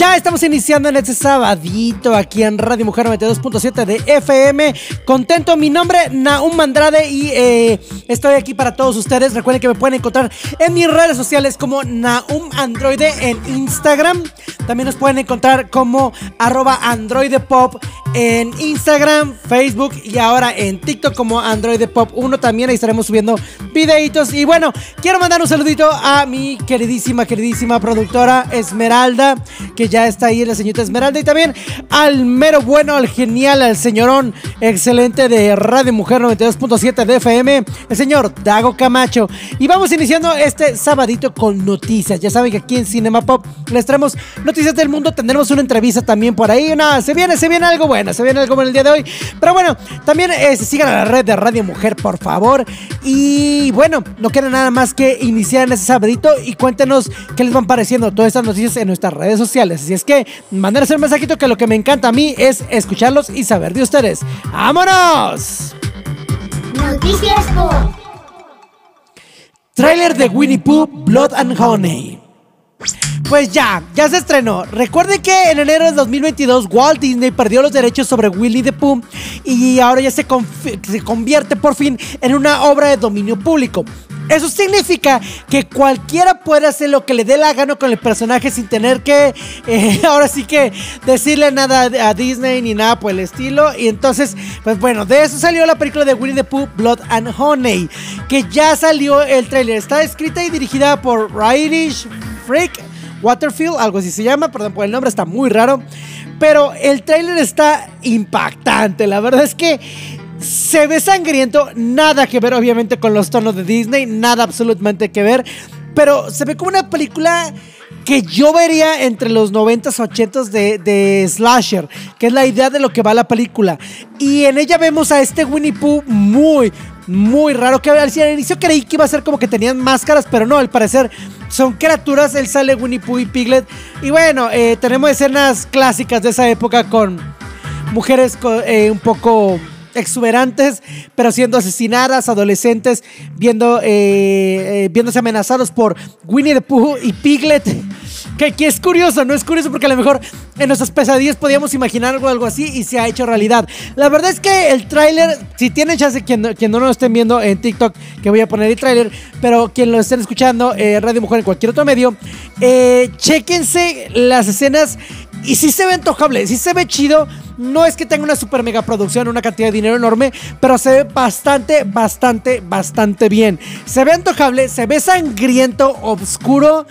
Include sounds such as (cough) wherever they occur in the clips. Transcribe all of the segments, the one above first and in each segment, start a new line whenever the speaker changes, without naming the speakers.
Ya estamos iniciando en este sabadito aquí en Radio Mujer 92.7 de FM. Contento, mi nombre Naum Andrade y eh, estoy aquí para todos ustedes. Recuerden que me pueden encontrar en mis redes sociales como Naum Androide en Instagram. También nos pueden encontrar como arroba Androide Pop en Instagram, Facebook y ahora en TikTok como Android Pop 1. También ahí estaremos subiendo videitos. Y bueno, quiero mandar un saludito a mi queridísima, queridísima productora Esmeralda, que ya está ahí, la señorita Esmeralda. Y también al mero bueno, al genial, al señorón excelente de Radio Mujer 92.7 de FM, el señor Dago Camacho. Y vamos iniciando este sabadito con noticias. Ya saben que aquí en Cinema Pop les traemos noticias del mundo. Tendremos una entrevista también por ahí. Nada, se viene, se viene algo bueno, se viene algo bueno el día de hoy. Pero bueno, también eh, sigan a la red de Radio Mujer, por favor. Y bueno, no queda nada más que iniciar en este sabadito y cuéntenos qué les van pareciendo todas estas noticias en nuestras redes sociales. Así es que manden un mensajito que lo que me encanta a mí es escucharlos y saber de ustedes. ¡Vámonos!
Noticias Pop.
Trailer de Winnie Pooh, Blood and Honey. Pues ya, ya se estrenó. Recuerden que en enero de 2022 Walt Disney perdió los derechos sobre Winnie the Pooh y ahora ya se, se convierte por fin en una obra de dominio público. Eso significa que cualquiera puede hacer lo que le dé la gana con el personaje sin tener que, eh, (laughs) ahora sí que decirle nada a Disney ni nada por el estilo. Y entonces, pues bueno, de eso salió la película de Winnie the Pooh, Blood and Honey, que ya salió el tráiler. Está escrita y dirigida por Irish Freak Waterfield, algo así se llama, perdón por el nombre, está muy raro. Pero el tráiler está impactante, la verdad es que se ve sangriento, nada que ver obviamente con los tonos de Disney, nada absolutamente que ver, pero se ve como una película que yo vería entre los 90s, 80s de, Slasher, que es la idea de lo que va la película. Y en ella vemos a este Winnie Pooh muy, muy raro, que al inicio creí que iba a ser como que tenían máscaras, pero no, al parecer son criaturas, él sale Winnie Pooh y Piglet. Y bueno, eh, tenemos escenas clásicas de esa época con mujeres eh, un poco exuberantes, pero siendo asesinadas, adolescentes, viendo, eh, eh, viéndose amenazados por Winnie the Pooh y Piglet. Que, que es curioso, ¿no? Es curioso porque a lo mejor en nuestras pesadillas podíamos imaginar algo, algo así y se ha hecho realidad. La verdad es que el tráiler, si tienen chance, quien, quien no lo estén viendo en TikTok, que voy a poner el tráiler, pero quien lo estén escuchando en Radio Mujer en cualquier otro medio, eh, chéquense las escenas y sí se ve antojable, sí se ve chido. No es que tenga una super mega producción, una cantidad de dinero enorme, pero se ve bastante, bastante, bastante bien. Se ve antojable, se ve sangriento, oscuro,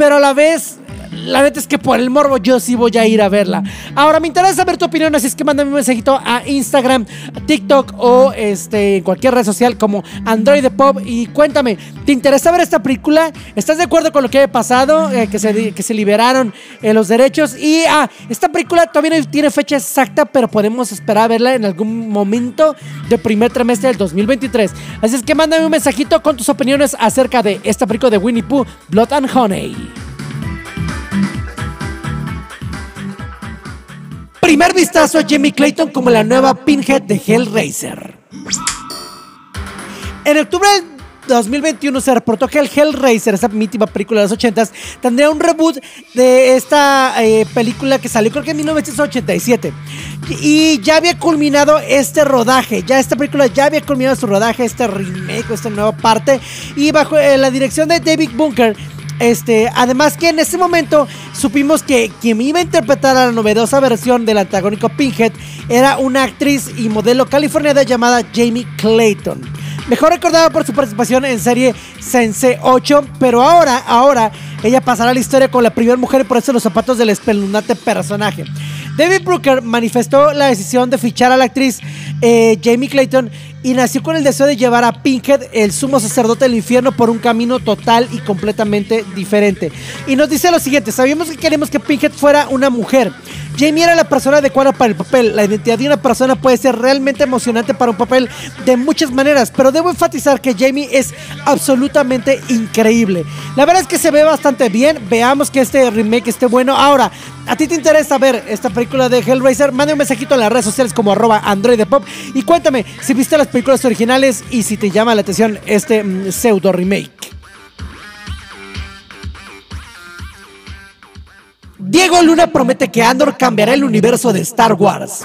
pero a la vez, la neta es que por el morbo yo sí voy a ir a verla. Ahora me interesa saber tu opinión, así es que mándame un mensajito a Instagram, TikTok o este, cualquier red social como Android Pop y cuéntame, ¿te interesa ver esta película? ¿Estás de acuerdo con lo que ha pasado? Eh, que, se, que se liberaron eh, los derechos y ah, esta película todavía no tiene fecha exacta, pero podemos esperar a verla en algún momento del primer trimestre del 2023. Así es que mándame un mensajito con tus opiniones acerca de esta película de Winnie Pooh, Blood and Honey. Primer vistazo a Jamie Clayton como la nueva Pinhead de Hellraiser. En octubre del 2021 se reportó que el Hellraiser, esa mítima película de los 80s, tendría un reboot de esta eh, película que salió creo que en 1987. Y ya había culminado este rodaje, ya esta película ya había culminado su rodaje, este remake, esta nueva parte. Y bajo eh, la dirección de David Bunker, este, además que en ese momento supimos que quien iba a interpretar a la novedosa versión del antagónico Pinhead era una actriz y modelo californiana llamada Jamie Clayton. mejor recordada por su participación en serie Sense 8, pero ahora, ahora, ella pasará a la historia con la primera mujer en ponerse los zapatos del espeluznante personaje. David Brooker manifestó la decisión de fichar a la actriz eh, Jamie Clayton y nació con el deseo de llevar a Pinkhead, el sumo sacerdote del infierno, por un camino total y completamente diferente. Y nos dice lo siguiente, sabíamos que queremos que Pinkhead fuera una mujer. Jamie era la persona adecuada para el papel. La identidad de una persona puede ser realmente emocionante para un papel de muchas maneras, pero debo enfatizar que Jamie es absolutamente increíble. La verdad es que se ve bastante bien. Veamos que este remake esté bueno. Ahora, ¿a ti te interesa ver esta película de Hellraiser? Mande un mensajito en las redes sociales como arroba androidepop y cuéntame si viste las películas originales y si te llama la atención este mm, pseudo remake. Diego Luna promete que Andor cambiará el universo de Star Wars.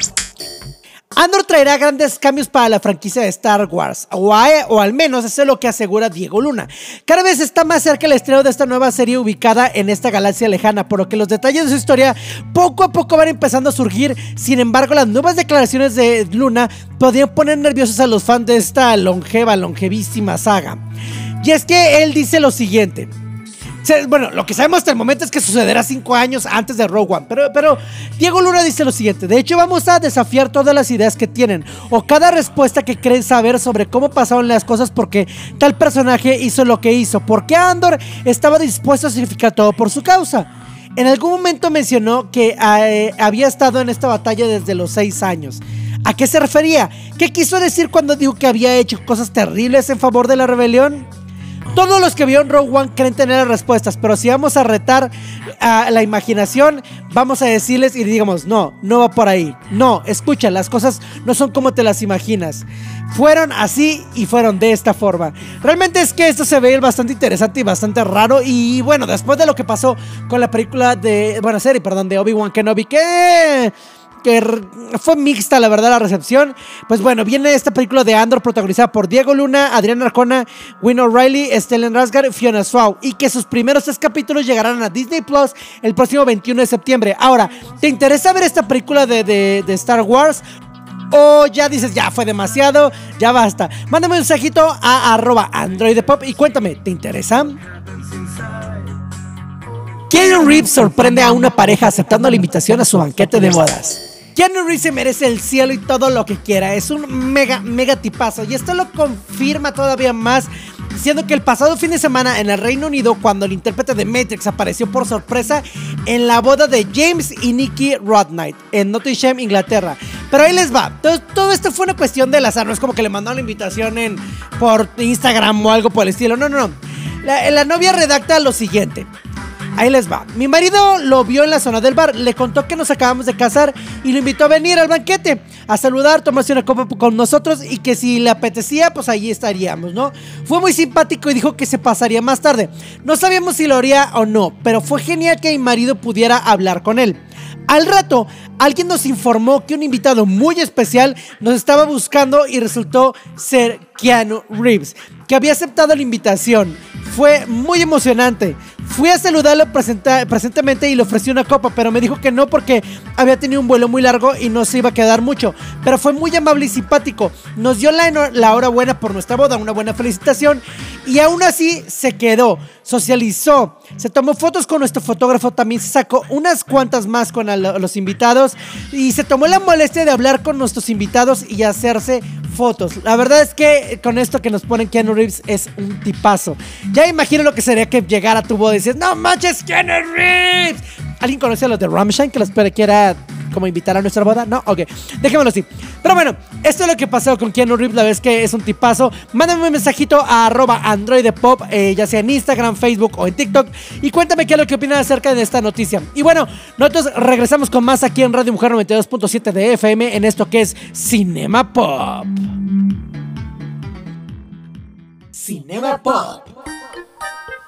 Andor traerá grandes cambios para la franquicia de Star Wars, o, a- o al menos eso es lo que asegura Diego Luna. Cada vez está más cerca el estreno de esta nueva serie ubicada en esta galaxia lejana, por lo que los detalles de su historia poco a poco van empezando a surgir. Sin embargo, las nuevas declaraciones de Luna podrían poner nerviosos a los fans de esta longeva, longevísima saga. Y es que él dice lo siguiente. Bueno, lo que sabemos hasta el momento es que sucederá cinco años antes de Rogue One. Pero, pero Diego Luna dice lo siguiente: De hecho, vamos a desafiar todas las ideas que tienen o cada respuesta que creen saber sobre cómo pasaron las cosas porque tal personaje hizo lo que hizo. Porque Andor estaba dispuesto a sacrificar todo por su causa. En algún momento mencionó que eh, había estado en esta batalla desde los seis años. ¿A qué se refería? ¿Qué quiso decir cuando dijo que había hecho cosas terribles en favor de la rebelión? Todos los que vieron Rogue One creen tener las respuestas, pero si vamos a retar a la imaginación, vamos a decirles y digamos, no, no va por ahí. No, escucha, las cosas no son como te las imaginas. Fueron así y fueron de esta forma. Realmente es que esto se ve bastante interesante y bastante raro. Y bueno, después de lo que pasó con la película de, bueno, serie, perdón, de Obi-Wan Kenobi, que que fue mixta, la verdad, la recepción. Pues bueno, viene esta película de Andor protagonizada por Diego Luna, Adrián Arcona, Win O'Reilly, Stellan Rasgar, Fiona Swau. Y que sus primeros tres capítulos llegarán a Disney Plus el próximo 21 de septiembre. Ahora, ¿te interesa ver esta película de, Star Wars? O ya dices, ya fue demasiado, ya basta. Mándame un mensajito a arroba y cuéntame, ¿te interesa? Keanu Reeves sorprende a una pareja aceptando la invitación a su banquete de bodas. Keanu Reeves se merece el cielo y todo lo que quiera. Es un mega, mega tipazo. Y esto lo confirma todavía más. Diciendo que el pasado fin de semana en el Reino Unido, cuando el intérprete de Matrix apareció por sorpresa en la boda de James y Nicky Rodnight en Nottingham, Inglaterra. Pero ahí les va. Todo, esto fue una cuestión del azar. No es como que le mandaron la invitación en, por Instagram o algo por el estilo. No, no, no. La novia redacta lo siguiente. Ahí les va. Mi marido lo vio en la zona del bar, le contó que nos acabamos de casar y lo invitó a venir al banquete, a saludar, tomarse una copa con nosotros y que si le apetecía, pues allí estaríamos, ¿no? Fue muy simpático y dijo que se pasaría más tarde. No sabíamos si lo haría o no, pero fue genial que mi marido pudiera hablar con él. Al rato, alguien nos informó que un invitado muy especial nos estaba buscando y resultó ser Keanu Reeves, que había aceptado la invitación. Fue muy emocionante. Fui a saludarlo presentemente y le ofrecí una copa, pero me dijo que no porque había tenido un vuelo muy largo y no se iba a quedar mucho. Pero fue muy amable y simpático. Nos dio la, la hora buena por nuestra boda, una buena felicitación. Y aún así se quedó, socializó, se tomó fotos con nuestro fotógrafo, también se sacó unas cuantas más con los invitados y se tomó la molestia de hablar con nuestros invitados y hacerse fotos. La verdad es que con esto que nos ponen Keanu Reeves es un tipazo. Ya imagino lo que sería que llegara a tu boda no manches, Keanu Reeves. ¿Alguien conoce a los de Ramstein que los quiera como invitar a nuestra boda? No, ok, dejémoslo así. Pero bueno, esto es lo que pasó con Keanu Reeves, la vez que es un tipazo. Mándame un mensajito a arroba androidepop, eh, ya sea en Instagram, Facebook o en TikTok, y cuéntame qué es lo que opinas acerca de esta noticia. Y bueno, nosotros regresamos con más aquí en Radio Mujer 92.7 de FM en esto que es Cinema Pop. Cinema Pop.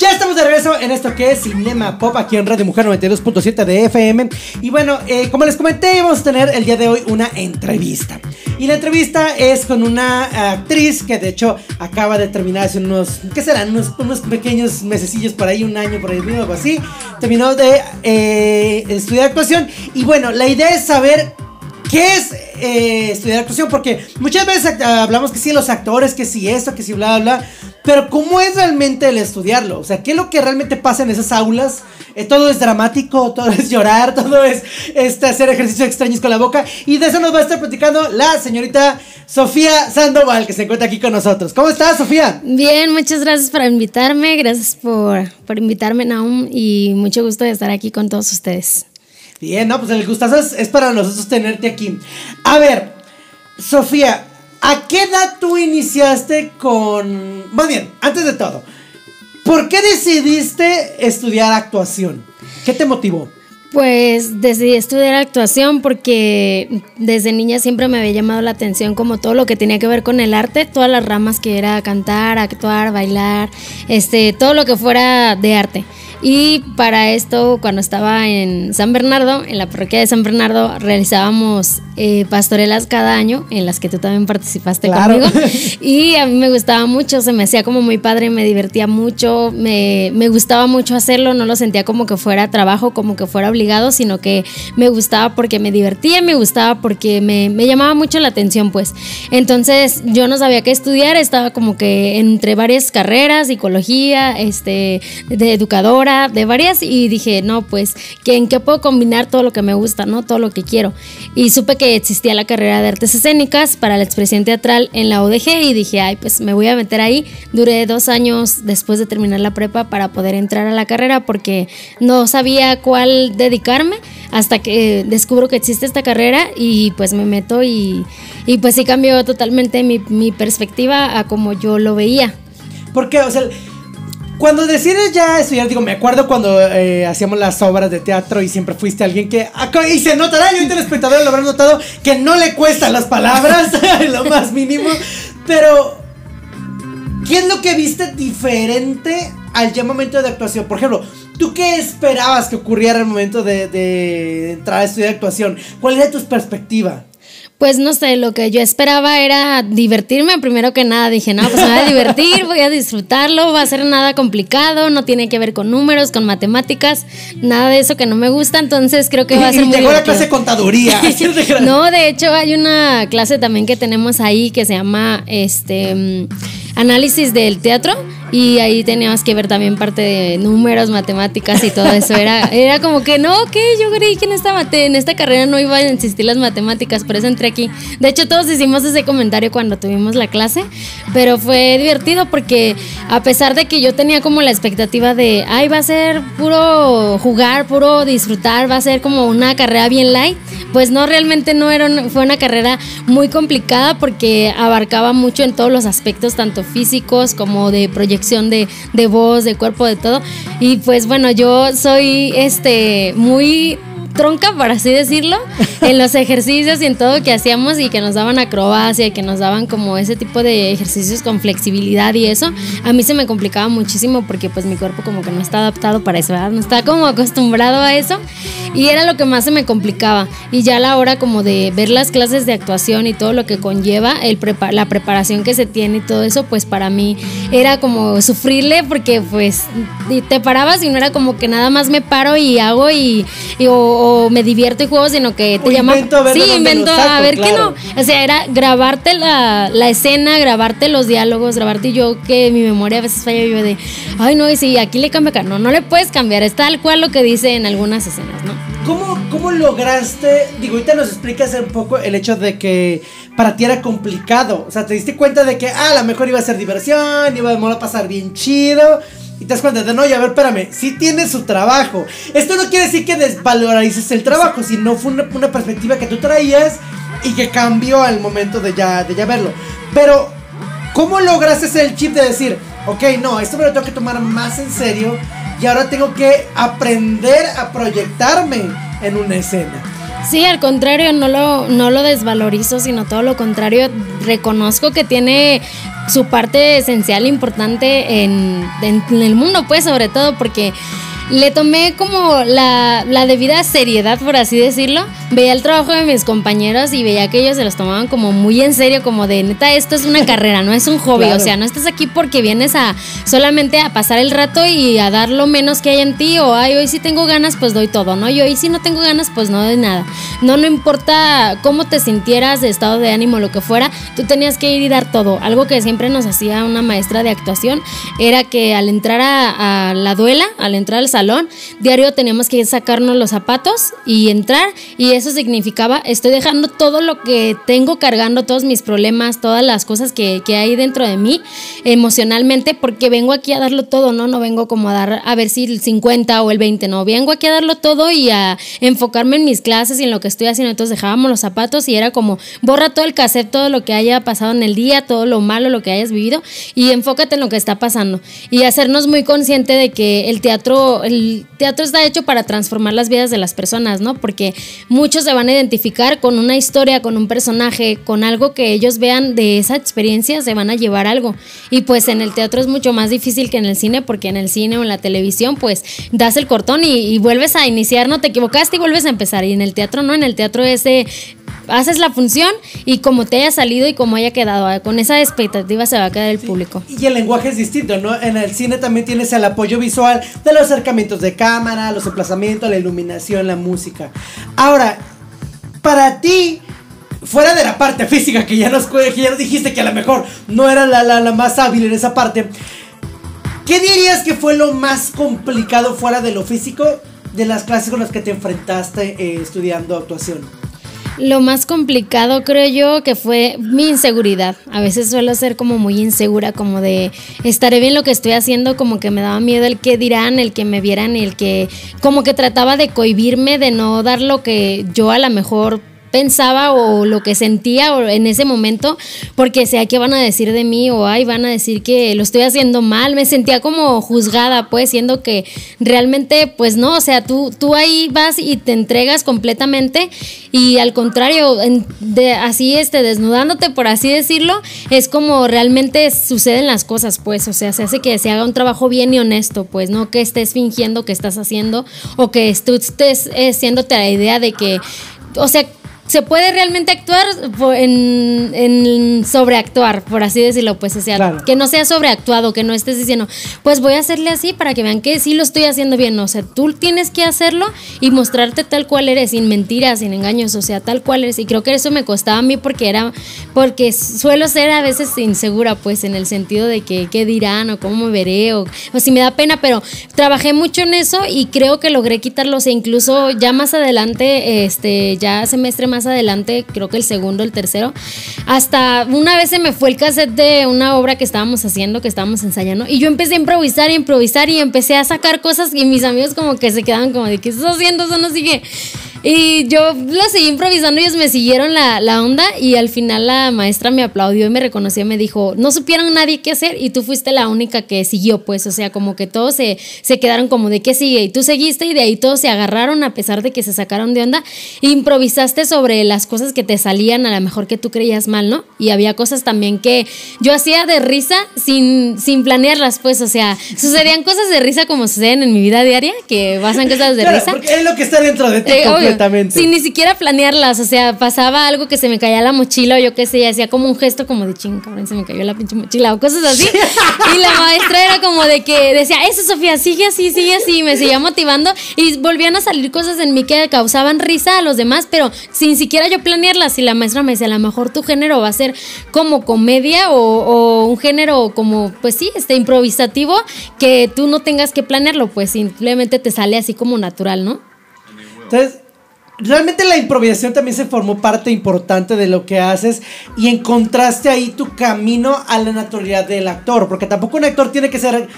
Ya estamos de regreso en esto que es Cinema Pop aquí en Radio Mujer 92.7 de FM. Y bueno, eh, como les comenté, vamos a tener el día de hoy una entrevista. Y la entrevista es con una actriz que de hecho acaba de terminar hace unos, ¿qué serán? Unos, unos pequeños mesecillos por ahí, un año por ahí, algo así. Terminó de eh, estudiar actuación. Y bueno, la idea es saber ¿Qué es eh, estudiar actuación? Porque muchas veces hablamos que sí, los actores, que sí esto, que sí bla, bla, bla. Pero ¿cómo es realmente el estudiarlo? O sea, ¿qué es lo que realmente pasa en esas aulas? Eh, todo es dramático, (laughs) todo es llorar, todo es este, hacer ejercicios extraños con la boca. Y de eso nos va a estar platicando la señorita Sofía Sandoval, que se encuentra aquí con nosotros. ¿Cómo estás, Sofía?
Bien, muchas gracias por invitarme, gracias por, por invitarme, Naum, y mucho gusto de estar aquí con todos ustedes.
Bien, no, pues el gustazo es, es para nosotros tenerte aquí. A ver, Sofía, ¿a qué edad tú iniciaste con... Más bien, antes de todo, ¿por qué decidiste estudiar actuación? ¿Qué te motivó?
Pues decidí estudiar actuación porque desde niña siempre me había llamado la atención como todo lo que tenía que ver con el arte, todas las ramas que era cantar, actuar, bailar, este, todo lo que fuera de arte. Y para esto, cuando estaba en San Bernardo, en la parroquia de San Bernardo, realizábamos eh, pastorelas cada año, en las que tú también participaste
Claro.
conmigo. (laughs) Y a mí me gustaba mucho, se me hacía como muy padre, me divertía mucho, me, me gustaba mucho hacerlo, no lo sentía como que fuera trabajo, como que fuera obligado, sino que me gustaba porque me divertía, me gustaba porque me, me llamaba mucho la atención, pues. Entonces yo no sabía qué estudiar, estaba como que entre varias carreras, psicología, este, de educadora, de varias, y dije, no, pues, ¿que ¿en qué puedo combinar todo lo que me gusta, no? Todo lo que quiero. Y supe que existía la carrera de artes escénicas para la expresión teatral en la UDG y dije, ay, pues me voy a meter ahí. Duré dos años después de terminar la prepa para poder entrar a la carrera porque no sabía cuál dedicarme hasta que descubro que existe esta carrera y pues me meto y, y pues sí cambió totalmente mi, mi perspectiva a como yo lo veía.
Porque, o sea, cuando decides ya estudiar, digo, me acuerdo cuando eh, hacíamos las obras de teatro y siempre fuiste alguien que. Y se notará, y ahorita el espectador lo habrá notado, que no le cuestan las palabras, (laughs) lo más mínimo. Pero, ¿qué es lo que viste diferente al ya momento de actuación? Por ejemplo, ¿tú qué esperabas que ocurriera al momento de, de entrar a estudiar actuación? ¿Cuál era tu perspectiva?
Pues no sé, lo que yo esperaba era divertirme. Primero que nada dije, no, pues me voy a divertir, voy a disfrutarlo, va a ser nada complicado, no tiene que ver con números, con matemáticas, nada de eso que no me gusta, entonces creo que va a ser (laughs)
y
muy
llegó la clase de contaduría. (laughs) (laughs)
No, de hecho hay una clase también que tenemos ahí que se llama este mm, análisis del teatro y ahí teníamos que ver también parte de números, matemáticas y todo eso. Era, era como que no, que yo creí que en esta mate, en esta carrera no iban a existir las matemáticas, por eso entré aquí. De hecho, todos hicimos ese comentario cuando tuvimos la clase, pero fue divertido porque a pesar de que yo tenía como la expectativa de, ay, va a ser puro jugar, puro disfrutar, va a ser como una carrera bien light, pues no, realmente no era fue una carrera muy complicada porque abarcaba mucho en todos los aspectos, tanto físicos como de de, de voz, de cuerpo, de todo. Y pues bueno, yo soy este muy tronca, por así decirlo, en los ejercicios y en todo que hacíamos y que nos daban acrobacia y que nos daban como ese tipo de ejercicios con flexibilidad y eso, a mí se me complicaba muchísimo porque pues mi cuerpo como que no está adaptado para eso, ¿verdad? No está como acostumbrado a eso y era lo que más se me complicaba y ya a la hora como de ver las clases de actuación y todo lo que conlleva, el prepa- la preparación que se tiene y todo eso, pues para mí era como sufrirle porque pues te parabas y no era como que nada más me paro y hago y, y- o, o me divierto y juego, sino que te llama
invento a
sí, invento
saco,
a ver qué no. O sea, era grabarte la, la escena, grabarte los diálogos, grabarte yo que mi memoria a veces falla yo de, ay no, y si aquí le cambio acá, no, no le puedes cambiar, es tal cual lo que dice en algunas escenas, ¿no?
¿Cómo, ¿Cómo lograste? Digo, ahorita nos explicas un poco el hecho de que para ti era complicado. O sea, te diste cuenta de que, ah, a lo mejor iba a ser diversión, iba a pasar bien chido. Y te das cuenta de, no, y a ver, espérame, sí tiene su trabajo. Esto no quiere decir que desvalorices el trabajo, sino fue una, una perspectiva que tú traías y que cambió al momento de ya, de ya verlo. Pero, ¿cómo lograste ese el chip de decir, ok, no, esto me lo tengo que tomar más en serio y ahora tengo que aprender a proyectarme en una escena?
Sí, al contrario, no lo, no lo desvalorizo, sino todo lo contrario, reconozco que tiene su parte esencial, importante en, en, en el mundo, pues sobre todo porque le tomé como la, la, debida seriedad, por así decirlo. Veía el trabajo de mis compañeros y veía que ellos se los tomaban como muy en serio, como de neta, esto es una (laughs) carrera, no es un hobby. Claro. O sea, no estás aquí porque vienes a solamente a pasar el rato y a dar lo menos que hay en ti. O ay, hoy sí tengo ganas, pues doy todo, ¿no? Y hoy sí no tengo ganas, pues no doy nada. No, no importa cómo te sintieras, de estado de ánimo, lo que fuera, tú tenías que ir y dar todo. Algo que siempre nos hacía una maestra de actuación era que al entrar a, a la duela, al entrar al salón, diario teníamos que sacarnos los zapatos y entrar y eso significaba estoy dejando todo lo que tengo cargando, todos mis problemas, todas las cosas que, que hay dentro de mí emocionalmente porque vengo aquí a darlo todo, ¿no? No vengo como a dar a ver si el 50 o el 20, no, vengo aquí a darlo todo y a enfocarme en mis clases y en lo que estoy haciendo, entonces dejábamos los zapatos y era como borra todo el cassette, todo lo que haya pasado en el día, todo lo malo, lo que hayas vivido y enfócate en lo que está pasando y hacernos muy consciente de que el teatro el teatro está hecho para transformar las vidas de las personas, ¿no? Porque muchos se van a identificar con una historia, con un personaje, con algo que ellos vean de esa experiencia, se van a llevar algo. Y pues en el teatro es mucho más difícil que en el cine, porque en el cine o en la televisión, pues das el cortón y, y vuelves a iniciar, no te equivocaste y vuelves a empezar. Y en el teatro no, en el teatro ese haces la función y como te haya salido y como haya quedado, con esa expectativa se va a quedar el
sí.
público.
Y el lenguaje es distinto, ¿no? En el cine también tienes el apoyo visual de los acercamientos de cámara, los emplazamientos, la iluminación, la música. Ahora, para ti, fuera de la parte física que ya nos, que ya nos dijiste que a lo mejor no era la, la, la más hábil en esa parte, ¿qué dirías que fue lo más complicado fuera de lo físico de las clases con las que te enfrentaste eh, estudiando actuación?
Lo más complicado creo yo que fue mi inseguridad. A veces suelo ser como muy insegura, como de estaré bien lo que estoy haciendo, como que me daba miedo el que dirán, el que me vieran, el que como que trataba de cohibirme, de no dar lo que yo a lo mejor pensaba o lo que sentía en ese momento porque sé qué van a decir de mí o ay van a decir que lo estoy haciendo mal me sentía como juzgada pues siendo que realmente pues no o sea tú tú ahí vas y te entregas completamente y al contrario de, así este desnudándote por así decirlo es como realmente suceden las cosas pues o sea se hace que se haga un trabajo bien y honesto pues no que estés fingiendo que estás haciendo o que tú estés eh, la idea de que o sea se puede realmente actuar en, en, sobreactuar, por así decirlo, pues, o sea, claro. que no sea sobreactuado, que no estés diciendo, pues voy a hacerle así para que vean que sí lo estoy haciendo bien, o sea, tú tienes que hacerlo y mostrarte tal cual eres, sin mentiras, sin engaños, o sea, tal cual eres, y creo que eso me costaba a mí porque era, porque suelo ser a veces insegura, pues, en el sentido de que qué dirán o cómo me veré, o, o si me da pena, pero trabajé mucho en eso y creo que logré quitarlo, o sea, incluso ya más adelante, este, ya semestre más adelante, creo que el segundo, el tercero, hasta una vez se me fue el cassette de una obra que estábamos haciendo, que estábamos ensayando, y yo empecé a improvisar y improvisar y empecé a sacar cosas y mis amigos como que se quedaban como de, ¿qué estás haciendo? Eso no sigue. Y yo lo seguí improvisando, ellos me siguieron la, la, onda y al final la maestra me aplaudió y me reconoció me dijo, no supieron nadie qué hacer y tú fuiste la única que siguió, pues, o sea, como que todos se, se quedaron como de qué sigue y tú seguiste y de ahí todos se agarraron a pesar de que se sacaron de onda e improvisaste sobre las cosas que te salían a lo mejor que tú creías mal, ¿no? Y había cosas también que yo hacía de risa sin, sin planearlas, pues, o sea, sucedían cosas de risa como suceden en mi vida diaria, que pasan cosas de
claro,
risa.
Porque es lo que está dentro de ti. Eh, completamente.
Sin ni siquiera planearlas, o sea, pasaba algo que se me caía la mochila o yo qué sé, y hacía como un gesto como de ching, cabrón, se me cayó la pinche mochila o cosas así. y la maestra era como de que decía, eso Sofía, sigue así, sigue así, y me seguía motivando y volvían a salir cosas en mí que causaban risa a los demás, pero sin siquiera yo planearlas. Y la maestra me decía, a lo mejor tu género va a ser como comedia o, o un género como, pues sí, este improvisativo, que tú no tengas que planearlo, pues simplemente te sale así como natural, ¿no?
Entonces, realmente la improvisación también se formó parte importante de lo que haces y encontraste ahí tu camino a la naturalidad del actor, porque tampoco un actor tiene que ser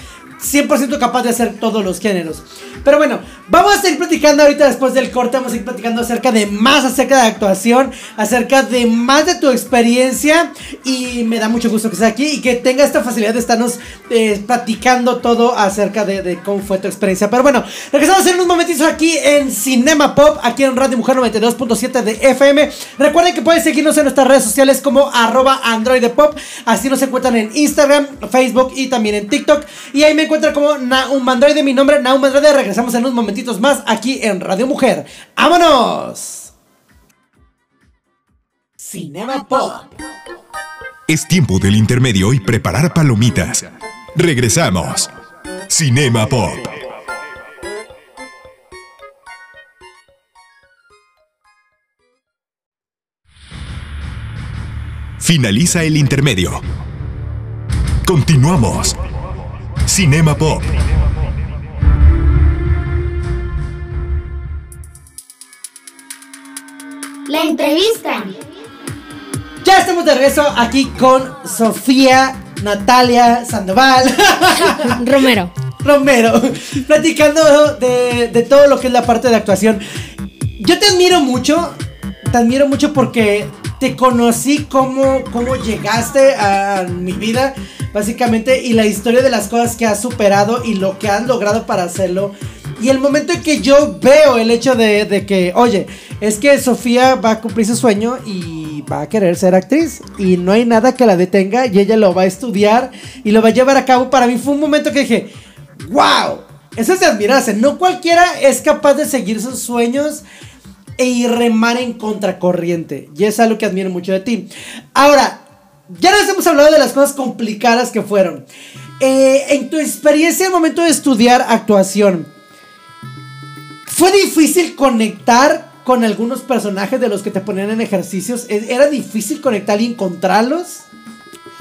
100% capaz de hacer todos los géneros. Pero bueno, vamos a seguir platicando ahorita después del corte, vamos a ir platicando acerca de más, acerca de actuación, acerca de más de tu experiencia y me da mucho gusto que estés aquí y que tenga esta facilidad de estarnos eh, platicando todo acerca de, de, cómo fue tu experiencia. Pero bueno, regresamos en unos momentitos aquí en Cinema Pop, aquí en Radio Mujer 92.7 de FM. Recuerden que pueden seguirnos en nuestras redes sociales como arroba Android Pop, así nos encuentran en Instagram, Facebook y también en TikTok. Y ahí me encuentran como Naum Android, mi nombre Naum Android. Regresamos en unos momentitos más aquí en Radio Mujer. ¡Vámonos! Cinema Pop.
Es tiempo del intermedio y preparar palomitas. Regresamos. Cinema Pop. Finaliza el intermedio. Continuamos. Cinema Pop.
La entrevista.
Ya estamos de regreso aquí con Sofía Natalia Sandoval (laughs)
Romero.
Romero, platicando de, de, todo lo que es la parte de actuación. Yo te admiro mucho, te admiro mucho porque te conocí cómo, cómo llegaste a mi vida, básicamente, y la historia de las cosas que has superado y lo que has logrado para hacerlo. Y el momento en que yo veo el hecho de, que, oye, es que Sofía va a cumplir su sueño y va a querer ser actriz y no hay nada que la detenga y ella lo va a estudiar y lo va a llevar a cabo. Para mí fue un momento que dije, wow, eso es de admirarse. No cualquiera es capaz de seguir sus sueños y remar en contracorriente. Y es algo que admiro mucho de ti. Ahora, ya nos hemos hablado de las cosas complicadas que fueron. Eh, en tu experiencia al momento de estudiar actuación, ¿fue difícil conectar con algunos personajes de los que te ponían en ejercicios? ¿Era difícil conectar y encontrarlos?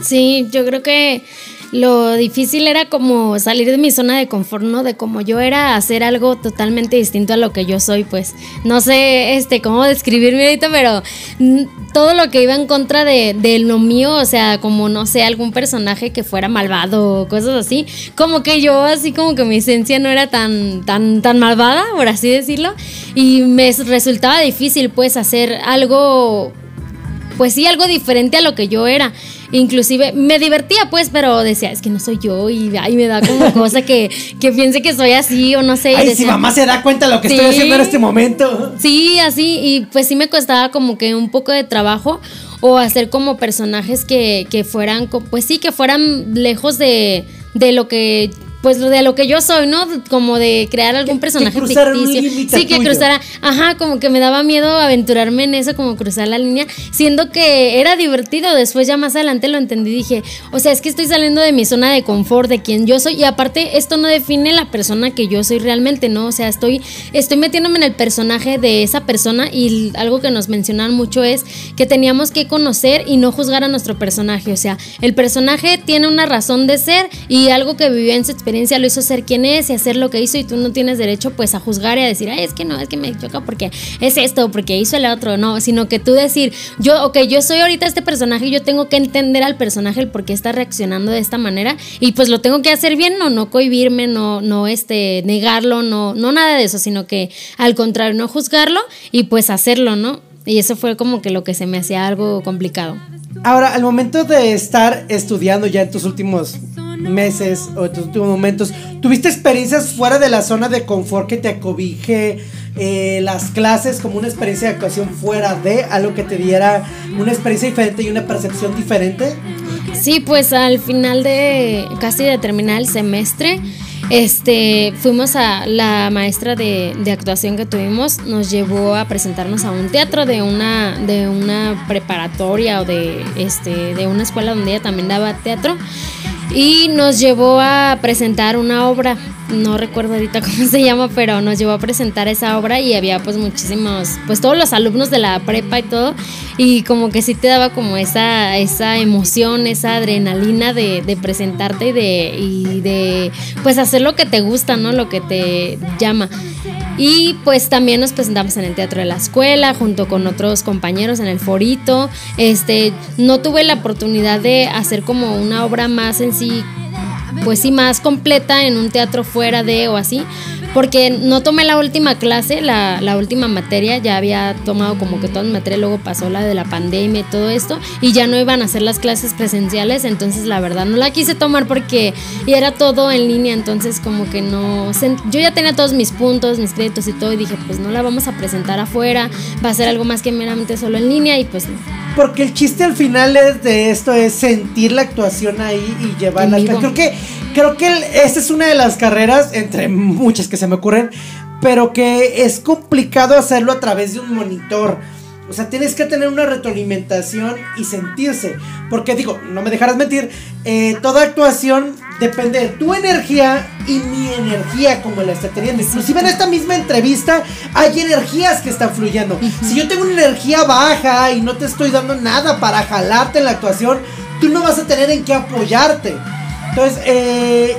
Sí, yo creo que lo difícil era como salir de mi zona de confort, ¿no? De como yo era hacer algo totalmente distinto a lo que yo soy, pues no sé este cómo describirme ahorita, pero todo lo que iba en contra de, de, lo mío, o sea, como no sé, algún personaje que fuera malvado o cosas así, como que yo así como que mi esencia no era tan tan tan malvada, por así decirlo, y me resultaba difícil pues hacer algo pues sí, algo diferente a lo que yo era. Inclusive me divertía pues, pero decía, es que no soy yo y ahí me da como (laughs) cosa que, que piense que soy así o no sé.
Ay,
decía,
si mamá se da cuenta de lo que sí, estoy haciendo en este momento.
Sí, así, y pues sí me costaba como que un poco de trabajo o hacer como personajes que, que fueran, pues sí, que fueran lejos de, de lo que pues de lo que yo soy, ¿no? Como de crear algún personaje
que
ficticio. Sí, que
tuyo.
cruzara, ajá, como que me daba miedo aventurarme en eso, como cruzar la línea, siendo que era divertido. Después ya más adelante lo entendí, dije, o sea, es que estoy saliendo de mi zona de confort, de quien yo soy, y aparte esto no define la persona que yo soy realmente, ¿no? O sea, estoy, estoy metiéndome en el personaje de esa persona y algo que nos mencionan mucho es que teníamos que conocer y no juzgar a nuestro personaje. O sea, el personaje tiene una razón de ser y algo que vivió en su experiencia lo hizo ser quien es y hacer lo que hizo y tú no tienes derecho pues a juzgar y a decir, ay, es que no, es que me choca porque es esto, porque hizo el otro, no, sino que tú decir, yo, ok, yo soy ahorita este personaje y yo tengo que entender al personaje el por qué está reaccionando de esta manera y pues lo tengo que hacer bien, no, no cohibirme, no, no, este, negarlo, no, no nada de eso, sino que al contrario, no juzgarlo y pues hacerlo, ¿no? Y eso fue como que lo que se me hacía algo complicado.
Ahora, al momento de estar estudiando ya en tus últimos meses o en tus momentos, ¿tuviste experiencias fuera de la zona de confort que te acobije eh, las clases como una experiencia de actuación fuera de algo que te diera una experiencia diferente y una percepción diferente?
Sí, pues al final de casi de terminar el semestre, este, fuimos a la maestra de, de, actuación que tuvimos, nos llevó a presentarnos a un teatro de una, de una preparatoria o de, este, de una escuela donde ella también daba teatro y nos llevó a presentar una obra no recuerdo ahorita (laughs) cómo se llama, pero nos llevó a presentar esa obra y había pues muchísimos, pues todos los alumnos de la prepa y todo, y como que sí te daba como esa, esa emoción, esa adrenalina de, de presentarte y de, y de pues hacer lo que te gusta, ¿no? Lo que te llama. Y pues también nos presentamos en el teatro de la escuela junto con otros compañeros en el forito. Este, no tuve la oportunidad de hacer como una obra más en sí pues sí, más completa en un teatro fuera de o así. Porque no tomé la última clase, la, la última materia, ya había tomado como que toda mi materia, luego pasó la de la pandemia y todo esto, y ya no iban a hacer las clases presenciales, entonces la verdad no la quise tomar porque y era todo en línea, entonces como que no, yo ya tenía todos mis puntos, mis créditos y todo, y dije, pues no la vamos a presentar afuera, va a ser algo más que meramente solo en línea, y pues.
Porque el chiste al final es de esto es sentir la actuación ahí y llevarla. Creo que, creo que el- esta es una de las carreras, entre muchas que se me ocurren, pero que es complicado hacerlo a través de un monitor. O sea, tienes que tener una retroalimentación y sentirse. Porque digo, no me dejarás mentir, eh, toda actuación depende de tu energía y mi energía como la está teniendo. Inclusive en esta misma entrevista hay energías que están fluyendo. Si yo tengo una energía baja y no te estoy dando nada para jalarte en la actuación, tú no vas a tener en qué apoyarte. Entonces, eh,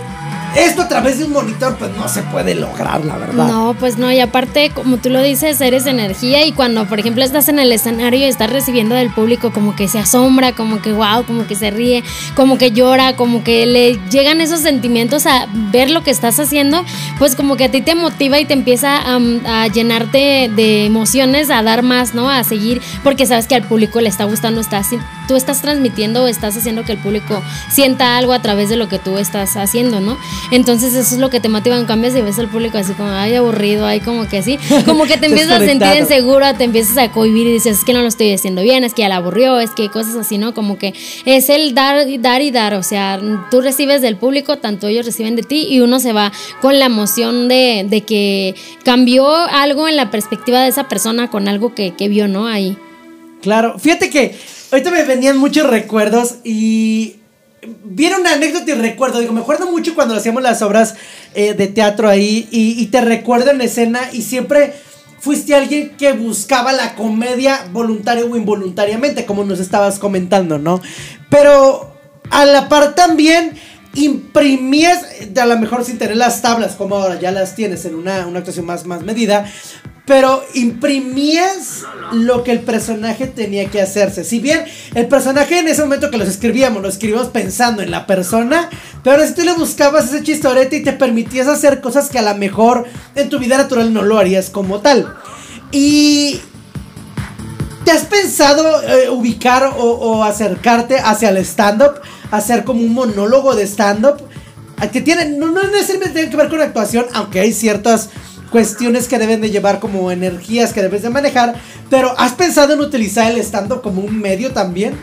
esto a través de un monitor pues no se puede lograr, la verdad.
No, pues no, y aparte, como tú lo dices, eres energía y cuando, por ejemplo, estás en el escenario y estás recibiendo del público como que se asombra, como que wow, como que se ríe, como que llora, como que le llegan esos sentimientos a ver lo que estás haciendo, pues como que a ti te motiva y te empieza a, a llenarte de emociones, a dar más, ¿no? A seguir, porque sabes que al público le está gustando, estás, tú estás transmitiendo o estás haciendo que el público sienta algo a través de lo que tú estás haciendo, ¿no? Entonces eso es lo que te motiva en cambio si ves al público así como, ay, aburrido, ay, como que así, como que te (laughs) empiezas a sentir inseguro, te empiezas a cohibir y dices, es que no lo estoy haciendo bien, es que ya la aburrió, es que cosas así, ¿no? Como que es el dar, y dar y dar, o sea, tú recibes del público, tanto ellos reciben de ti y uno se va con la emoción de, de que cambió algo en la perspectiva de esa persona con algo que, que vio, ¿no? Ahí.
Claro, fíjate que ahorita me venían muchos recuerdos y viene una anécdota y recuerdo, digo, me acuerdo mucho cuando hacíamos las obras eh, de teatro ahí y, y te recuerdo en escena y siempre fuiste alguien que buscaba la comedia voluntaria o involuntariamente, como nos estabas comentando, ¿no? Pero a la par también imprimías, de a lo mejor sin tener las tablas, como ahora ya las tienes en una, una actuación más, más medida, pero imprimías lo que el personaje tenía que hacerse. Si bien el personaje en ese momento que los escribíamos, lo escribíamos pensando en la persona, pero si tú le buscabas ese chistorete y te permitías hacer cosas que a lo mejor en tu vida natural no lo harías como tal. Y ¿Te has pensado eh, ubicar o, o acercarte hacia el stand-up? Hacer como un monólogo de stand-up. Ah, Que tiene, no, no necesariamente tiene que ver con actuación, aunque hay ciertas cuestiones que deben de llevar como energías que debes de manejar. Pero ¿has pensado en utilizar el stand-up como un medio también?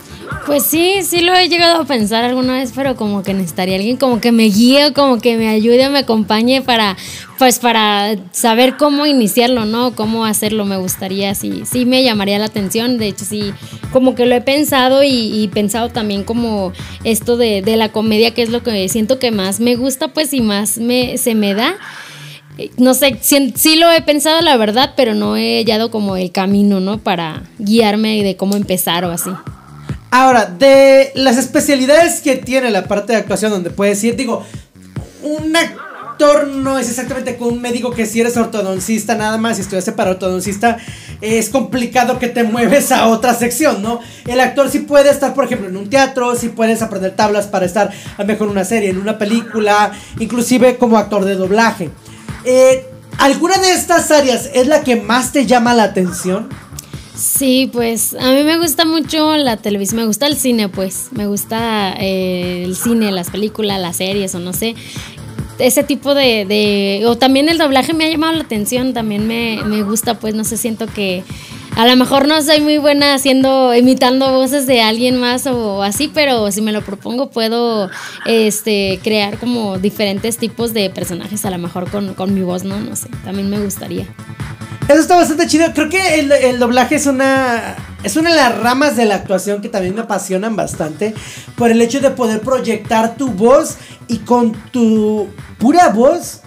Pues sí, sí lo he llegado a pensar alguna vez, pero como que necesitaría alguien como que me guíe, como que me ayude, me acompañe para, pues para saber cómo iniciarlo, ¿no? Cómo hacerlo, me gustaría, sí, sí me llamaría la atención, de hecho sí, como que lo he pensado y, pensado también como esto de, la comedia, que es lo que siento que más me gusta, pues y más me, se me da. No sé, sí, sí lo he pensado la verdad, pero no he hallado como el camino, ¿no? Para guiarme de cómo empezar o así.
Ahora, de las especialidades que tiene la parte de actuación, donde puedes ir, digo, un actor no es exactamente como un médico que si eres ortodoncista nada más, si estudiaste para ortodoncista, es complicado que te (laughs) mueves a otra sección, ¿no? El actor sí puede estar, por ejemplo, en un teatro, sí puedes aprender tablas para estar a lo mejor en una serie, en una película, inclusive como actor de doblaje. Eh, ¿Alguna de estas áreas es la que más te llama la atención?
Sí, pues a mí me gusta mucho la televisión, me gusta el cine, pues me gusta eh, el cine, las películas, las series o no sé. Ese tipo de, de- O también el doblaje me ha llamado la atención, también me, me gusta, pues no sé, siento que a lo mejor no soy muy buena haciendo, imitando voces de alguien más o así, pero si me lo propongo puedo este, crear como diferentes tipos de personajes, a lo mejor con, con mi voz, ¿no? No sé, también me gustaría.
Eso está bastante chido. Creo que el, el doblaje es una. Es una de las ramas de la actuación que también me apasionan bastante. Por el hecho de poder proyectar tu voz y con tu pura voz.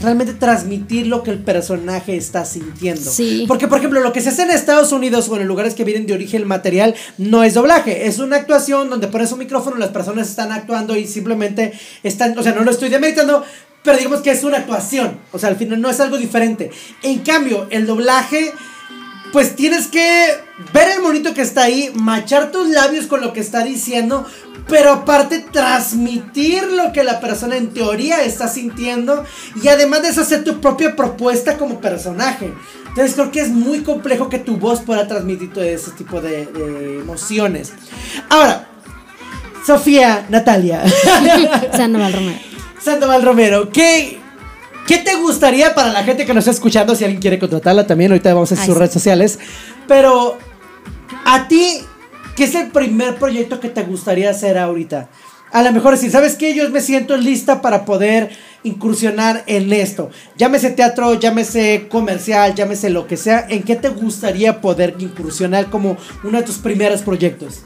Realmente transmitir lo que el personaje está sintiendo.
Sí.
Porque, por ejemplo, lo que se hace en Estados Unidos o en lugares que vienen de origen material no es doblaje. Es una actuación donde pones un micrófono, las personas están actuando y simplemente están. O sea, no lo estoy demeritando, pero digamos que es una actuación. O sea, al final no es algo diferente. En cambio, el doblaje pues tienes que ver el monito que está ahí, machar tus labios con lo que está diciendo, pero aparte transmitir lo que la persona en teoría está sintiendo y además de eso hacer tu propia propuesta como personaje. Entonces creo que es muy complejo que tu voz pueda transmitir todo ese tipo de, de emociones. Ahora, Sofía, Natalia. (laughs)
Sandoval Romero.
Sandoval Romero, ¿qué, ¿qué te gustaría para la gente que nos está escuchando? Si alguien quiere contratarla también, ahorita vamos a hacer
Ay,
sus
sí.
redes sociales. Pero, a ti, ¿qué es el primer proyecto que te gustaría hacer ahorita? A lo mejor si sabes que yo me siento lista para poder incursionar en esto. Llámese teatro, llámese comercial, llámese lo que sea. ¿En qué te gustaría poder incursionar como uno de tus primeros proyectos?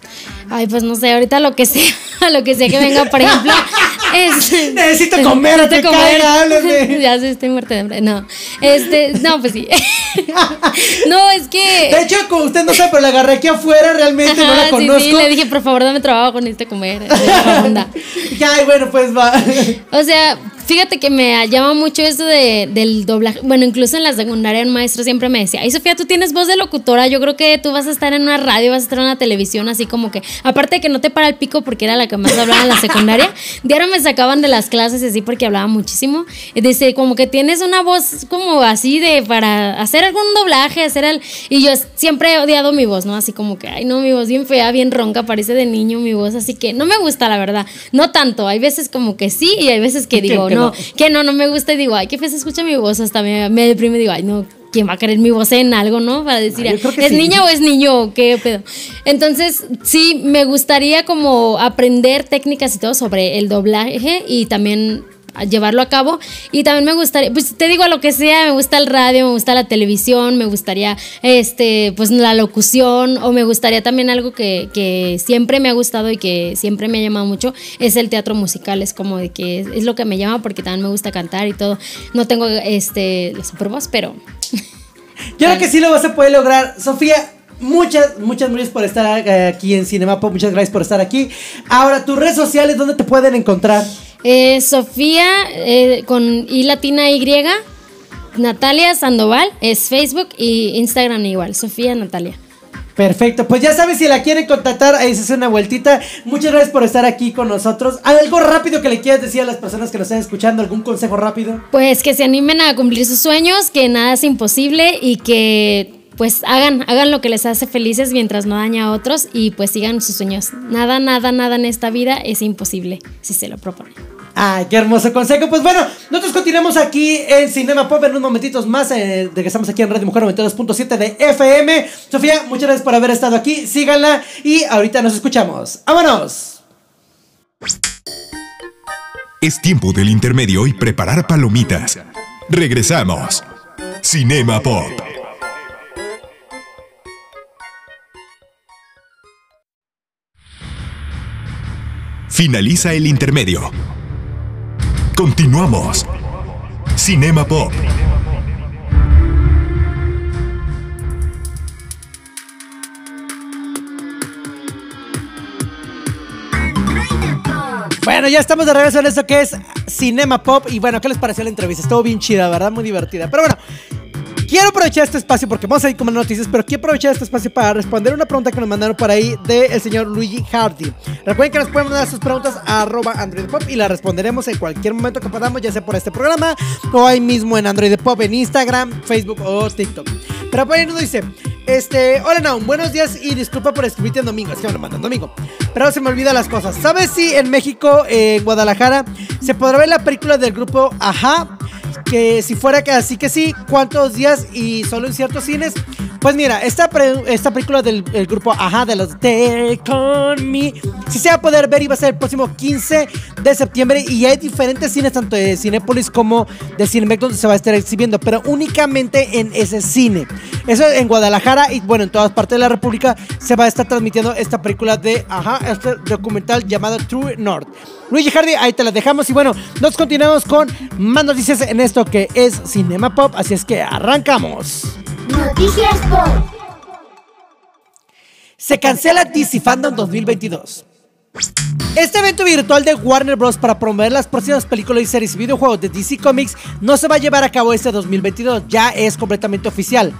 Ay, pues no sé, ahorita lo que sea, (laughs) lo que sea que venga, por ejemplo, (laughs) es...
Necesito (laughs) comer,
Necesito
te
comer.
caiga, háblame.
ya sé, estoy muerta de hambre. No, este, no, pues sí. no, es que...
De hecho, como usted no sabe, pero la agarré aquí afuera, realmente no la
sí,
conozco.
sí, le dije, por favor, dame trabajo, necesito comer. Onda.
Ya, bueno, pues va.
O sea, fíjate que me llama mucho eso de, del doblaje. Bueno, incluso en la secundaria un maestro siempre me decía, ay Sofía, tú tienes voz de locutora, yo creo que tú vas a estar en una radio, vas a estar en una televisión, así como que, aparte de que no te para el pico porque era la que más hablaba en la secundaria, diario me sacaban de las clases así porque hablaba muchísimo. Dice, como que tienes una voz como así de para hacer algún doblaje, hacer el... Y yo siempre he odiado mi voz, ¿no? Así como que, ay no, mi voz bien fea, bien ronca, parece de niño mi voz, así que no me gusta la verdad. No tanto, hay veces como que sí y hay veces que digo, no, que no, no me gusta y digo, ay, qué fea se escucha mi voz, hasta me, me deprime y digo, ay, no, ¿quién va a querer mi voz en algo, no? Para decir,
Ah,
¿es
sí.
niña o es niño qué pedo? Entonces, sí, me gustaría como aprender técnicas y todo sobre el doblaje y también llevarlo a cabo y también me gustaría pues te digo lo que sea me gusta el radio me gusta la televisión me gustaría este pues la locución o me gustaría también algo que, que siempre me ha gustado y que siempre me ha llamado mucho es el teatro musical es como de que es, lo que me llama porque también me gusta cantar y todo no tengo este la super voz pero (laughs)
Yo creo que sí lo vas a poder lograr. Sofía, muchas, muchas gracias por estar eh, aquí en Cinema Pop. Muchas gracias por estar aquí. Ahora, tus redes sociales, ¿dónde te pueden encontrar?
Eh, Sofía eh, con I latina Y. Natalia Sandoval es Facebook y Instagram igual. Sofía Natalia.
Perfecto, pues ya sabes si la quieren contactar, ahí se hace una vueltita. Muchas gracias por estar aquí con nosotros. ¿Algo rápido que le quieras decir a las personas que nos están escuchando? ¿Algún consejo rápido?
Pues que se animen a cumplir sus sueños, que nada es imposible y que pues hagan, hagan lo que les hace felices mientras no daña a otros y pues sigan sus sueños. Nada, nada, nada en esta vida es imposible si se lo proponen.
Ay, qué hermoso consejo. Pues bueno, nosotros continuamos aquí en Cinema Pop en unos momentitos más. Eh, de que estamos aquí en Radio Mujer 92.7 de FM. Sofía, muchas gracias por haber estado aquí. Síganla y ahorita nos escuchamos. ¡Vámonos!
Es tiempo del intermedio y preparar palomitas. Regresamos. Cinema Pop. Finaliza el intermedio. Continuamos. Cinema Pop.
Bueno, ya estamos de regreso en esto que es Cinema Pop. Y bueno, ¿qué les pareció la entrevista? Estuvo bien chida, ¿verdad? Muy divertida. Pero bueno, quiero aprovechar este espacio porque vamos a ir con más noticias, pero quiero aprovechar este espacio para responder una pregunta que nos mandaron por ahí del señor Luigi Hardy. Recuerden que nos pueden mandar sus preguntas a arroba Android Pop y las responderemos en cualquier momento que podamos, ya sea por este programa o ahí mismo en Android Pop, en Instagram, Facebook o TikTok. Pero por ahí nos dice, este, hola Naum, buenos días y disculpa por escribirte en domingo, es que me lo mandan domingo. Pero se me olvidan las cosas. ¿Sabes si en México, en Guadalajara, se podrá ver la película del grupo Ajá? Que si fuera que así que sí, ¿cuántos días y solo en ciertos cines? Pues mira, esta, esta película del el grupo Ajá de los Take On Me, sí se va a poder ver va a ser el próximo 15 de septiembre y hay diferentes cines, tanto de Cinépolis como de Cinemex donde se va a estar exhibiendo, pero únicamente en ese cine. Eso en Guadalajara y bueno, en todas partes de la República se va a estar transmitiendo esta película de Ajá, este documental llamado True North. Luigi Hardy, ahí te la dejamos y bueno, nos continuamos con más noticias en esto que es Cinema Pop, así es que arrancamos.
Noticias Pop.
Se cancela DC Fandom 2022. Este evento virtual de Warner Bros. para promover las próximas películas y series y videojuegos de DC Comics no se va a llevar a cabo este 2022, ya es completamente oficial.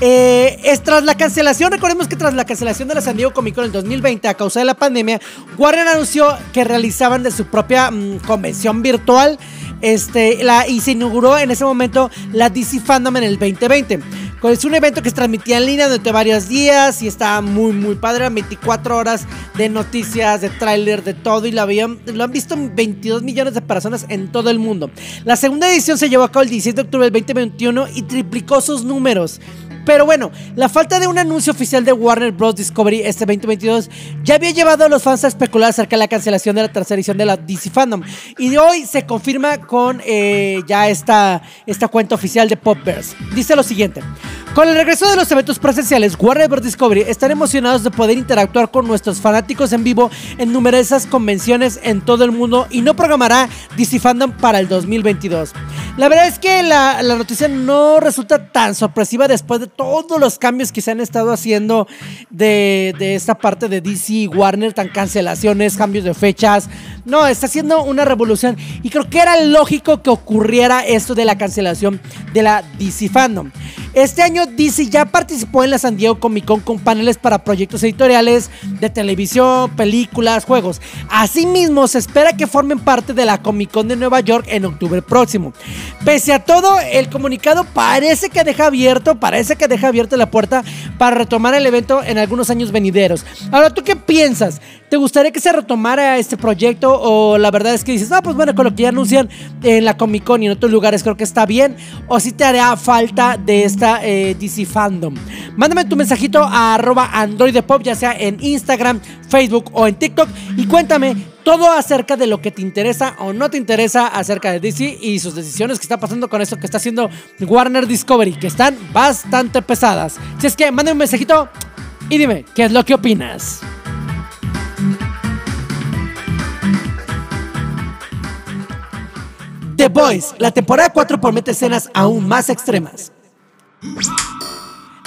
Eh, es tras la cancelación, recordemos que tras la cancelación de la San Diego Comic Con en 2020 a causa de la pandemia, Warner anunció que realizaban de su propia mm, convención virtual este, la, y se inauguró en ese momento la DC Fandom en el 2020. Es un evento que se transmitía en línea durante varios días y estaba muy, muy padre. 24 horas de noticias, de tráiler, de todo. Y lo, habían, lo han visto 22 millones de personas en todo el mundo. La segunda edición se llevó a cabo el 17 de octubre del 2021 y triplicó sus números. Pero bueno, la falta de un anuncio oficial de Warner Bros. Discovery este 2022 ya había llevado a los fans a especular acerca de la cancelación de la tercera edición de la DC Fandom. Y de hoy se confirma con eh, ya esta, esta cuenta oficial de Popverse. Dice lo siguiente. Con el regreso de los eventos presenciales, Warner Bros. Discovery están emocionados de poder interactuar con nuestros fanáticos en vivo en numerosas convenciones en todo el mundo y no programará DC Fandom para el 2022. La verdad es que la, la noticia no resulta tan sorpresiva después de todos los cambios que se han estado haciendo de, de esta parte de DC Warner, tan cancelaciones, cambios de fechas. No, está haciendo una revolución y creo que era lógico que ocurriera esto de la cancelación de la DC Fandom. Este año DC ya participó en la San Diego Comic Con con paneles para proyectos editoriales de televisión, películas, juegos. Asimismo, se espera que formen parte de la Comic Con de Nueva York en octubre próximo. Pese a todo, el comunicado parece que deja abierto, parece que deja abierta la puerta para retomar el evento en algunos años venideros. Ahora, ¿tú qué piensas? ¿Te gustaría que se retomara este proyecto o la verdad es que dices, ah, pues bueno, con lo que ya anuncian en la Comic Con y en otros lugares creo que está bien? ¿O si te hará falta de esta eh, DC Fandom? Mándame tu mensajito a arroba androidepop, ya sea en Instagram, Facebook o en TikTok y cuéntame todo acerca de lo que te interesa o no te interesa acerca de DC y sus decisiones que está pasando con esto que está haciendo Warner Discovery, que están bastante pesadas. Si es que mándame un mensajito y dime qué es lo que opinas. The Boys, la temporada 4 promete escenas aún más extremas.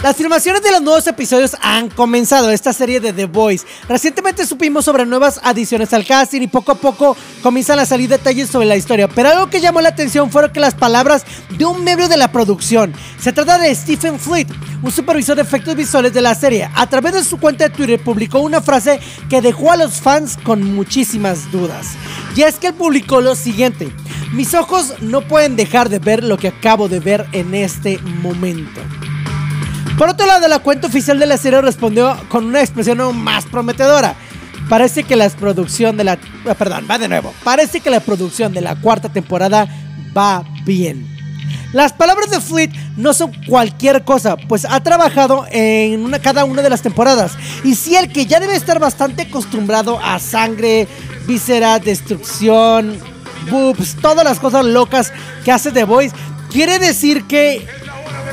Las filmaciones de los nuevos episodios han comenzado esta serie de The Boys. Recientemente supimos sobre nuevas adiciones al casting y poco a poco comienzan a salir detalles sobre la historia. Pero algo que llamó la atención fueron que las palabras de un miembro de la producción. Se trata de Stephen Fleet, un supervisor de efectos visuales de la serie. A través de su cuenta de Twitter publicó una frase que dejó a los fans con muchísimas dudas. Y es que él publicó lo siguiente. Mis ojos no pueden dejar de ver lo que acabo de ver en este momento. Por otro lado, la cuenta oficial de la serie respondió con una expresión aún más prometedora. Parece que la producción de la... ah, Perdón, va de nuevo. Parece que la producción de la cuarta temporada va bien. Las palabras de Fleet no son cualquier cosa, pues ha trabajado en cada una de las temporadas. Y si el que ya debe estar bastante acostumbrado a sangre, vísceras, destrucción, boobs, todas las cosas locas que hace The Voice, quiere decir que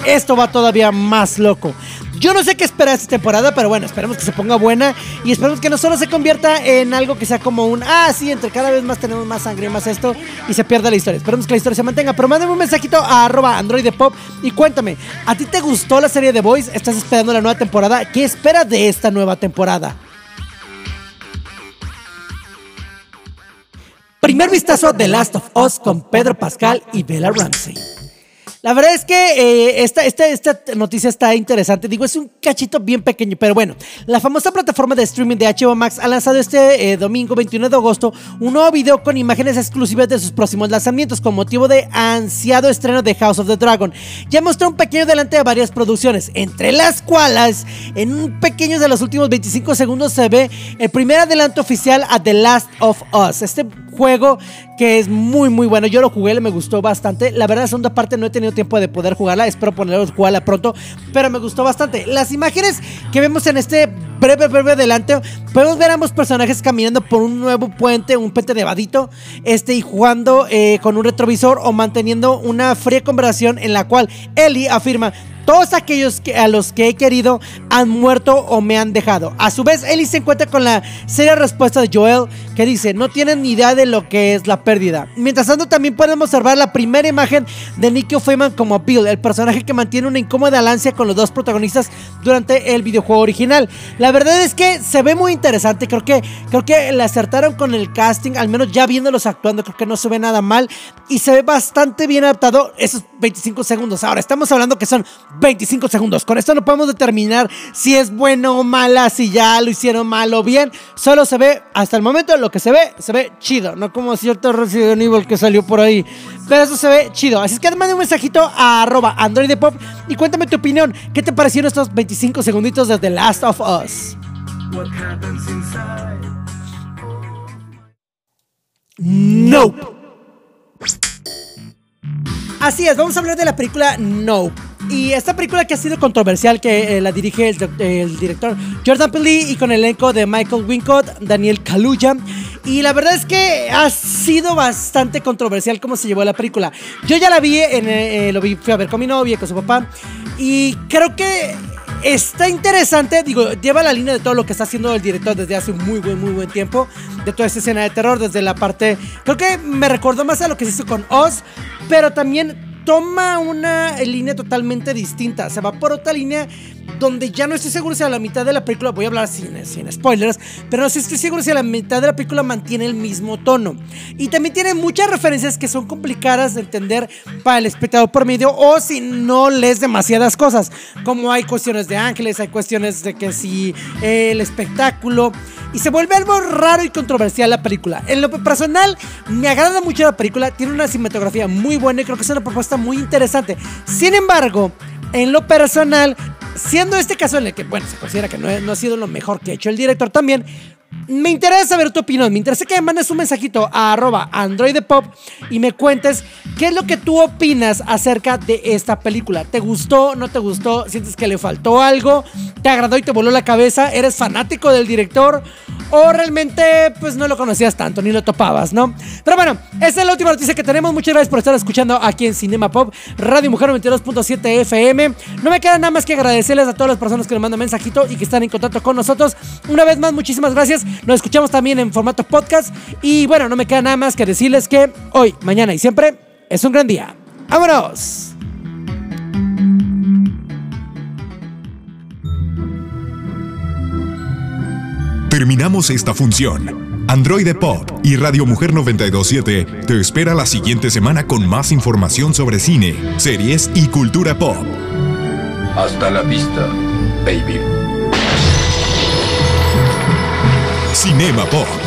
esto va todavía más loco. Yo no sé qué esperar esta temporada, pero bueno, esperemos que se ponga buena y esperemos que no solo se convierta en algo que sea como un, ah, sí, entre cada vez más tenemos más sangre, más esto, y se pierda la historia. Esperemos que la historia se mantenga, pero mándame un mensajito a arroba Android de Pop y cuéntame, ¿a ti te gustó la serie de Boys? ¿Estás esperando la nueva temporada? ¿Qué esperas de esta nueva temporada? Primer vistazo a The Last of Us con Pedro Pascal y Bella Ramsey. La verdad es que eh, esta, esta, esta noticia está interesante. Digo, es un cachito bien pequeño, pero bueno. La famosa plataforma de streaming de HBO Max ha lanzado este eh, domingo 21 de agosto un nuevo video con imágenes exclusivas de sus próximos lanzamientos con motivo de ansiado estreno de House of the Dragon. Ya mostró un pequeño adelante de varias producciones, entre las cuales en un pequeño de los últimos 25 segundos se ve el primer adelanto oficial a The Last of Us. Este juego que es muy muy bueno. Yo lo jugué, me gustó bastante. La verdad, la segunda parte no he tenido tiempo de poder jugarla. Espero ponerlo jugarla pronto, pero me gustó bastante. Las imágenes que vemos en este breve breve adelante, podemos ver a ambos personajes caminando por un nuevo puente, un puente nevadito, este y jugando eh, con un retrovisor o manteniendo una fría conversación en la cual Ellie afirma todos aquellos que, a los que he querido han muerto o me han dejado. A su vez, Ellie se encuentra con la seria respuesta de Joel que dice, no tienen ni idea de lo que es la pérdida. Mientras tanto, también podemos observar la primera imagen de Nicky Feynman como Bill, el personaje que mantiene una incómoda alancia con los dos protagonistas durante el videojuego original. La verdad es que se ve muy interesante, creo que, creo que le acertaron con el casting, al menos ya viéndolos actuando, creo que no se ve nada mal y se ve bastante bien adaptado esos 25 segundos. Ahora, estamos hablando que son 25 segundos, con esto no podemos determinar si es bueno o mala, si ya lo hicieron mal o bien, solo se ve hasta el momento lo que se ve, se ve chido, no como cierto Resident Evil que salió por ahí. Pero eso se ve chido. Así es que manda un mensajito a arroba Android Pop y cuéntame tu opinión. ¿Qué te parecieron estos 25 segunditos de The Last of Us? Nope. Así es, vamos a hablar de la película Nope. Y esta película que ha sido controversial, que eh, la dirige el, director Jordan Peele y con el elenco de Michael Wincott, Daniel Kaluuya. Y la verdad es que ha sido bastante controversial cómo se llevó la película. Yo ya la vi, en, eh, lo vi, fui a ver con mi novia, con su papá. Y creo que está interesante, digo, lleva la línea de todo lo que está haciendo el director desde hace un muy buen, muy buen tiempo, de toda esta escena de terror, desde la parte, creo que me recordó más a lo que se hizo con Oz, pero también toma una línea totalmente distinta, se va por otra línea donde ya no estoy seguro si a la mitad de la película, voy a hablar sin, sin spoilers, pero no estoy seguro si a la mitad de la película mantiene el mismo tono. Y también tiene muchas referencias que son complicadas de entender para el espectador por medio o si no lees demasiadas cosas, como hay cuestiones de ángeles, hay cuestiones de que si el espectáculo, y se vuelve algo raro y controversial la película. En lo personal, me agrada mucho la película, tiene una cinematografía muy buena y creo que es una propuesta muy interesante. Sin embargo, en lo personal, siendo este caso en el que, bueno, se considera que no, ha sido lo mejor que ha hecho el director también, me interesa saber tu opinión. Me interesa que me mandes un mensajito a arroba androidepop y me cuentes qué es lo que tú opinas acerca de esta película. ¿Te gustó? ¿No te gustó? ¿Sientes que le faltó algo? ¿Te agradó y te voló la cabeza? ¿Eres fanático del director? ¿O realmente pues no lo conocías tanto ni lo topabas, no? Pero bueno, esa es la última noticia que tenemos. Muchas gracias por estar escuchando aquí en Cinema Pop, Radio Mujer 92.7 FM. No me queda nada más que agradecerles a todas las personas que nos mandan mensajito y que están en contacto con nosotros. Una vez más, muchísimas gracias. Nos escuchamos también en formato podcast. Y bueno, no me queda nada más que decirles que hoy, mañana y siempre es un gran día. ¡Vámonos!
Terminamos esta función. Android Pop y Radio Mujer 927 te espera la siguiente semana con más información sobre cine, series y cultura pop.
Hasta la vista, baby.
Cinema Pop.